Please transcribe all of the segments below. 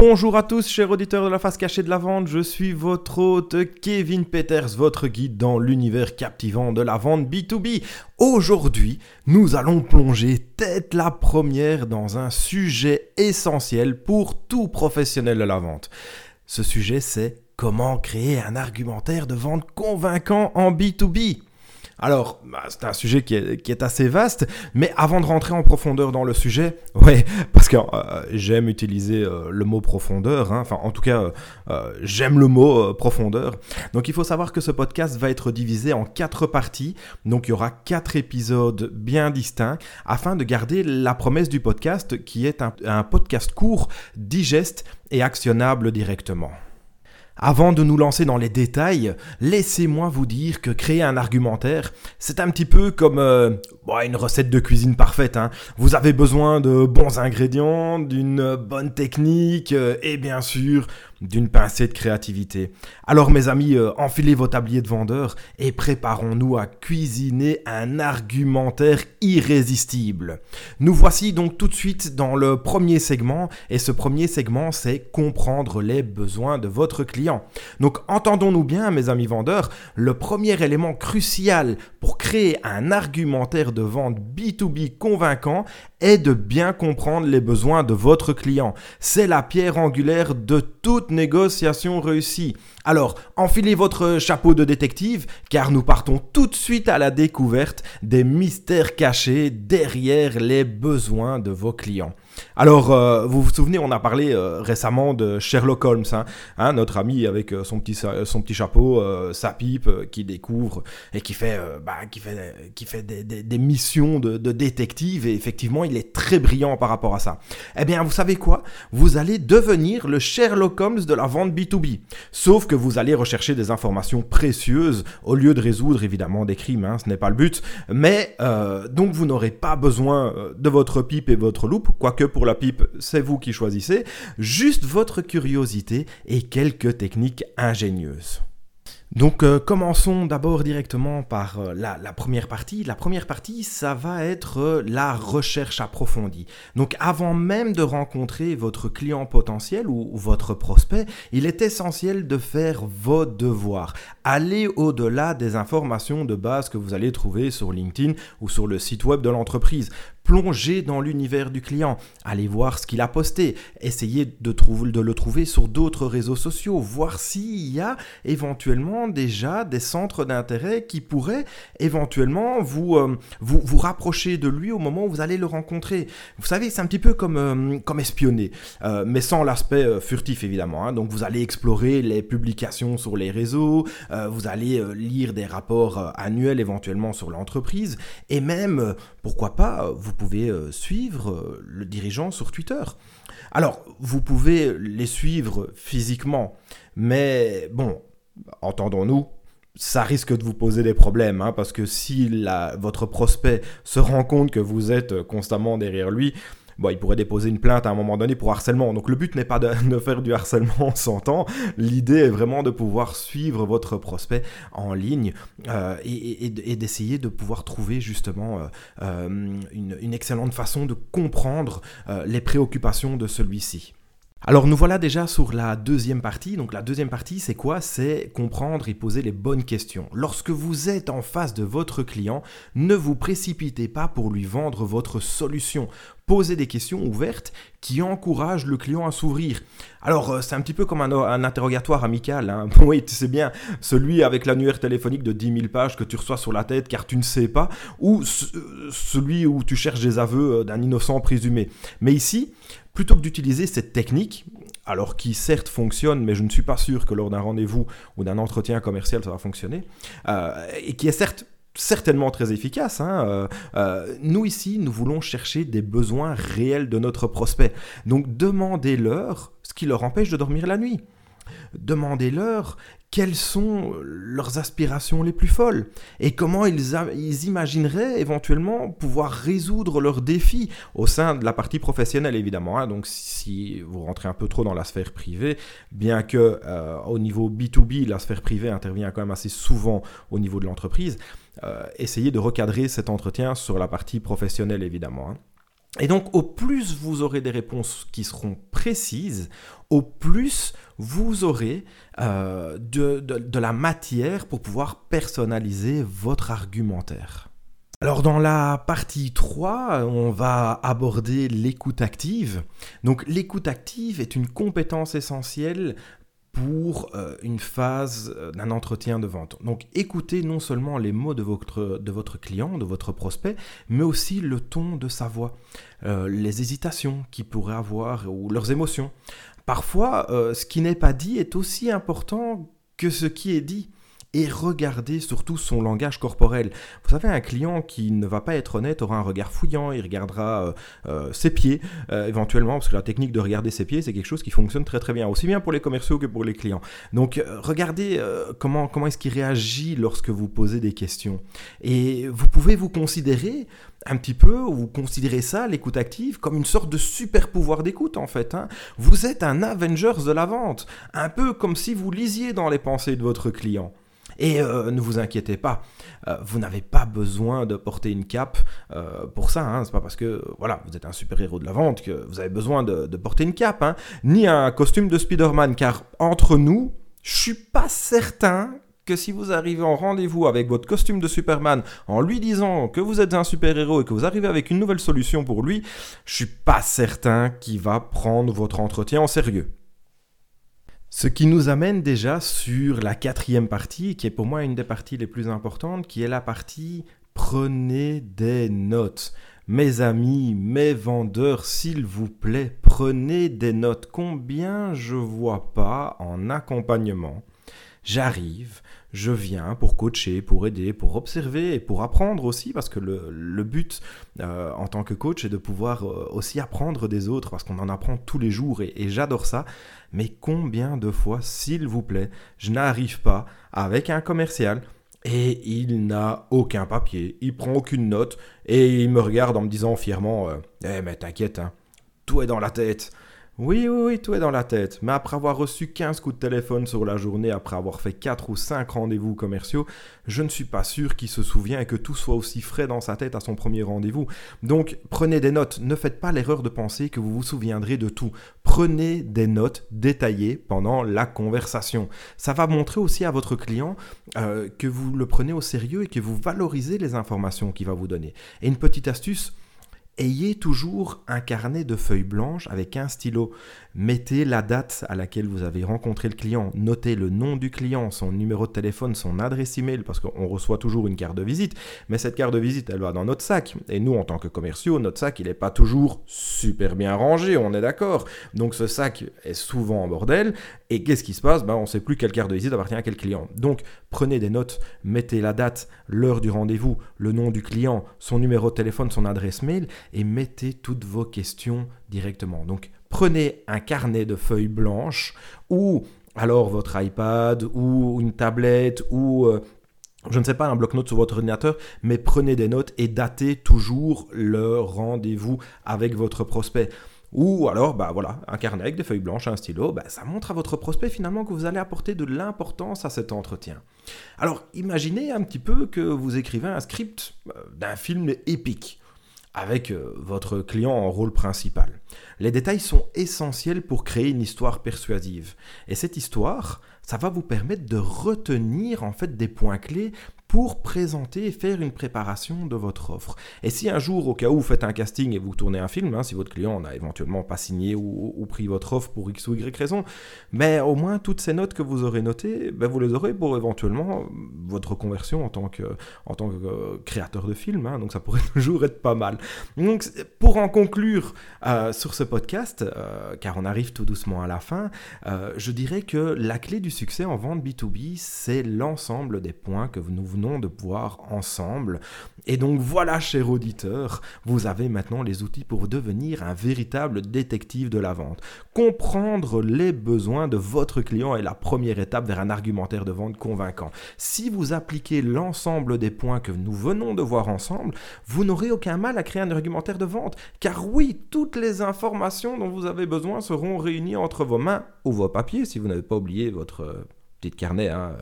Bonjour à tous, chers auditeurs de la face cachée de la vente, je suis votre hôte Kevin Peters, votre guide dans l'univers captivant de la vente B2B. Aujourd'hui, nous allons plonger tête la première dans un sujet essentiel pour tout professionnel de la vente. Ce sujet, c'est comment créer un argumentaire de vente convaincant en B2B. Alors, bah, c'est un sujet qui est, assez vaste, mais avant de rentrer en profondeur dans le sujet, ouais, parce que euh, j'aime utiliser euh, le mot profondeur, hein, enfin en tout cas, euh, j'aime le mot profondeur. Donc il faut savoir que ce podcast va être divisé en quatre parties, donc il y aura quatre épisodes bien distincts, afin de garder la promesse du podcast qui est un podcast court, digeste et actionnable directement. Avant de nous lancer dans les détails, laissez-moi vous dire que créer un argumentaire, c'est un petit peu comme euh, une recette de cuisine parfaite. Hein. Vous avez besoin de bons ingrédients, d'une bonne technique euh, et bien sûr d'une pincée de créativité. Alors mes amis, euh, enfilez vos tabliers de vendeur et préparons-nous à cuisiner un argumentaire irrésistible. Nous voici donc tout de suite dans le premier segment et ce premier segment c'est comprendre les besoins de votre client. Donc entendons-nous bien mes amis vendeurs, le premier élément crucial pour créer un argumentaire de vente B2B convaincant est de bien comprendre les besoins de votre client. C'est la pierre angulaire de toute négociation réussie. Alors, enfilez votre chapeau de détective, car nous partons tout de suite à la découverte des mystères cachés derrière les besoins de vos clients. Alors, euh, vous vous souvenez, on a parlé euh, récemment de Sherlock Holmes, hein, hein, notre ami avec euh, son, petit, chapeau, sa pipe, qui découvre et qui fait, bah, des, missions de, de, détective, et effectivement, il est très brillant par rapport à ça. Eh bien, vous savez quoi? Vous allez devenir le Sherlock Holmes de la vente B2B. Sauf que vous allez rechercher des informations précieuses au lieu de résoudre évidemment des crimes, hein, ce n'est pas le but. Mais donc, vous n'aurez pas besoin de votre pipe et votre loupe, quoique pour la pipe, c'est vous qui choisissez, juste votre curiosité et quelques techniques ingénieuses. Donc euh, commençons d'abord directement par euh, la, première partie. La première partie, ça va être euh, la recherche approfondie. Donc avant même de rencontrer votre client potentiel ou, votre prospect, il est essentiel de faire vos devoirs. Aller au-delà des informations de base que vous allez trouver sur LinkedIn ou sur le site web de l'entreprise. Plongez dans l'univers du client, allez voir ce qu'il a posté, essayez de, le trouver sur d'autres réseaux sociaux, voir s'il y a éventuellement déjà des centres d'intérêt qui pourraient éventuellement vous, euh, vous, vous, rapprocher de lui au moment où vous allez le rencontrer. Vous savez, c'est un petit peu comme, euh, comme espionner, euh, mais sans l'aspect furtif évidemment. Hein. Donc vous allez explorer les publications sur les réseaux, vous allez lire des rapports annuels éventuellement sur l'entreprise, et même, pourquoi pas, vous pouvez euh, suivre euh, le dirigeant sur Twitter. Alors, vous pouvez les suivre physiquement, mais bon, entendons-nous, ça risque de vous poser des problèmes, hein, parce que si votre prospect se rend compte que vous êtes constamment derrière lui, bon, il pourrait déposer une plainte à un moment donné pour harcèlement. Donc le but n'est pas de, faire du harcèlement, on s'entend. L'idée est vraiment de pouvoir suivre votre prospect en ligne euh, et, d'essayer de pouvoir trouver justement euh, euh, une, excellente façon de comprendre les préoccupations de celui-ci. Alors nous voilà déjà sur la deuxième partie. Donc la deuxième partie, c'est quoi? C'est comprendre et poser les bonnes questions. Lorsque vous êtes en face de votre client, ne vous précipitez pas pour lui vendre votre solution. Posez des questions ouvertes qui encouragent le client à s'ouvrir. Alors euh, c'est un petit peu comme un, interrogatoire amical. Hein. Oui, tu sais bien, celui avec l'annuaire téléphonique de 10 000 pages que tu reçois sur la tête car tu ne sais pas, ou euh, celui où tu cherches des aveux euh, d'un innocent présumé. Mais ici, plutôt que d'utiliser cette technique, alors qui certes fonctionne, mais je ne suis pas sûr que lors d'un rendez-vous ou d'un entretien commercial ça va fonctionner, et qui est certes certainement très efficace. Hein, euh, euh, nous ici, nous voulons chercher des besoins réels de notre prospect. Donc demandez-leur ce qui leur empêche de dormir la nuit. Demandez-leur quelles sont leurs aspirations les plus folles et comment ils, imagineraient éventuellement pouvoir résoudre leurs défis au sein de la partie professionnelle évidemment. Hein. Donc si vous rentrez un peu trop dans la sphère privée, bien que euh, au niveau B2B, la sphère privée intervient quand même assez souvent au niveau de l'entreprise, euh, essayez de recadrer cet entretien sur la partie professionnelle évidemment. Hein. Et donc, au plus vous aurez des réponses qui seront précises, au plus vous aurez euh, de, la matière pour pouvoir personnaliser votre argumentaire. Alors dans la partie 3, on va aborder l'écoute active. Donc l'écoute active est une compétence essentielle pour euh, une phase euh, d'un entretien de vente. Donc écoutez non seulement les mots de votre, de votre client, de votre prospect, mais aussi le ton de sa voix, euh, les hésitations qu'il pourrait avoir ou leurs émotions. Parfois, ce qui n'est pas dit est aussi important que ce qui est dit et regardez surtout son langage corporel. Vous savez, un client qui ne va pas être honnête aura un regard fouillant, il regardera euh, euh, ses pieds euh, éventuellement, parce que la technique de regarder ses pieds, c'est quelque chose qui fonctionne très très bien, aussi bien pour les commerciaux que pour les clients. Donc regardez comment, comment est-ce qu'il réagit lorsque vous posez des questions. Et vous pouvez vous considérer un petit peu, vous considérez ça, l'écoute active, comme une sorte de super pouvoir d'écoute en fait. Hein. Vous êtes un Avengers de la vente, un peu comme si vous lisiez dans les pensées de votre client. Et euh, ne vous inquiétez pas, euh, vous n'avez pas besoin de porter une cape euh, pour ça. Hein. C'est pas parce que voilà, vous êtes un super-héros de la vente que vous avez besoin de, porter une cape, hein. ni un costume de Spider-Man, car entre nous, je suis pas certain que si vous arrivez en rendez-vous avec votre costume de Superman en lui disant que vous êtes un super-héros et que vous arrivez avec une nouvelle solution pour lui, je suis pas certain qu'il va prendre votre entretien en sérieux. Ce qui nous amène déjà sur la quatrième partie, qui est pour moi une des parties les plus importantes, qui est la partie prenez des notes. Mes amis, mes vendeurs, s'il vous plaît, prenez des notes. Combien je vois pas en accompagnement J'arrive, je viens pour coacher, pour aider, pour observer et pour apprendre aussi, parce que le, but euh, en tant que coach est de pouvoir euh, aussi apprendre des autres, parce qu'on en apprend tous les jours et, j'adore ça. Mais combien de fois, s'il vous plaît, je n'arrive pas avec un commercial et il n'a aucun papier, il prend aucune note et il me regarde en me disant fièrement euh, Eh mais t'inquiète, hein, tout est dans la tête. Oui, oui, oui, tout est dans la tête. Mais après avoir reçu 15 coups de téléphone sur la journée, après avoir fait 4 ou 5 rendez-vous commerciaux, je ne suis pas sûr qu'il se souvient et que tout soit aussi frais dans sa tête à son premier rendez-vous. Donc, prenez des notes. Ne faites pas l'erreur de penser que vous vous souviendrez de tout. Prenez des notes détaillées pendant la conversation. Ça va montrer aussi à votre client euh, que vous le prenez au sérieux et que vous valorisez les informations qu'il va vous donner. Et une petite astuce, Ayez toujours un carnet de feuilles blanches avec un stylo. Mettez la date à laquelle vous avez rencontré le client. Notez le nom du client, son numéro de téléphone, son adresse email, parce qu'on reçoit toujours une carte de visite. Mais cette carte de visite, elle va dans notre sac. Et nous, en tant que commerciaux, notre sac, il n'est pas toujours super bien rangé, on est d'accord. Donc ce sac est souvent en bordel. Et qu'est-ce qui se passe? Ben, On ne sait plus quelle carte de visite appartient à quel client. Donc prenez des notes, mettez la date, l'heure du rendez-vous, le nom du client, son numéro de téléphone, son adresse mail et mettez toutes vos questions directement. Donc prenez un carnet de feuilles blanches ou alors votre iPad ou une tablette ou euh, je ne sais pas, un bloc-notes sur votre ordinateur, mais prenez des notes et datez toujours le rendez-vous avec votre prospect. Ou alors, bah voilà, un carnet avec des feuilles blanches, un stylo, bah, ça montre à votre prospect finalement que vous allez apporter de l'importance à cet entretien. Alors, imaginez un petit peu que vous écrivez un script euh, d'un film épique avec euh, votre client en rôle principal. Les détails sont essentiels pour créer une histoire persuasive. Et cette histoire, ça va vous permettre de retenir en fait des points clés pour présenter et faire une préparation de votre offre. Et si un jour, au cas où vous faites un casting et vous tournez un film, hein, si votre client n'a éventuellement pas signé ou, pris votre offre pour X ou Y raison, mais au moins toutes ces notes que vous aurez notées, ben, vous les aurez pour éventuellement votre conversion en tant que, euh, créateur de film. Hein, donc ça pourrait toujours être pas mal. Donc pour en conclure euh, sur ce podcast, euh, car on arrive tout doucement à la fin, je dirais que la clé du succès en vente B2B, c'est l'ensemble des points que nous venons de voir ensemble. Et donc voilà, cher auditeur, vous avez maintenant les outils pour devenir un véritable détective de la vente. Comprendre les besoins de votre client est la première étape vers un argumentaire de vente convaincant. Si vous appliquez l'ensemble des points que nous venons de voir ensemble, vous n'aurez aucun mal à créer un argumentaire de vente. Car oui, toutes les informations dont vous avez besoin seront réunies entre vos mains ou vos papiers, si vous n'avez pas oublié votre euh, petit carnet, hein,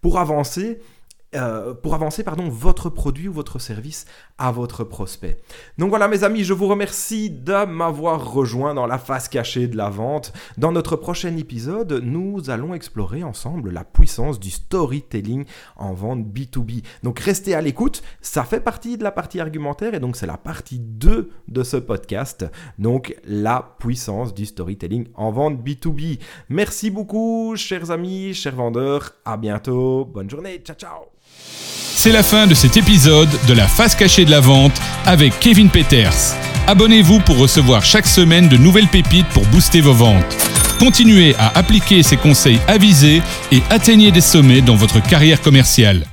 pour avancer euh, pour avancer pardon, votre produit ou votre service à votre prospect. Donc voilà mes amis, je vous remercie de m'avoir rejoint dans la face cachée de la vente. Dans notre prochain épisode, nous allons explorer ensemble la puissance du storytelling en vente B2B. Donc restez à l'écoute, ça fait partie de la partie argumentaire et donc c'est la partie 2 de ce podcast. Donc la puissance du storytelling en vente B2B. Merci beaucoup chers amis, chers vendeurs, à bientôt, bonne journée, ciao ciao c'est la fin de cet épisode de la face cachée de la vente avec Kevin Peters. Abonnez-vous pour recevoir chaque semaine de nouvelles pépites pour booster vos ventes. Continuez à appliquer ces conseils avisés et atteignez des sommets dans votre carrière commerciale.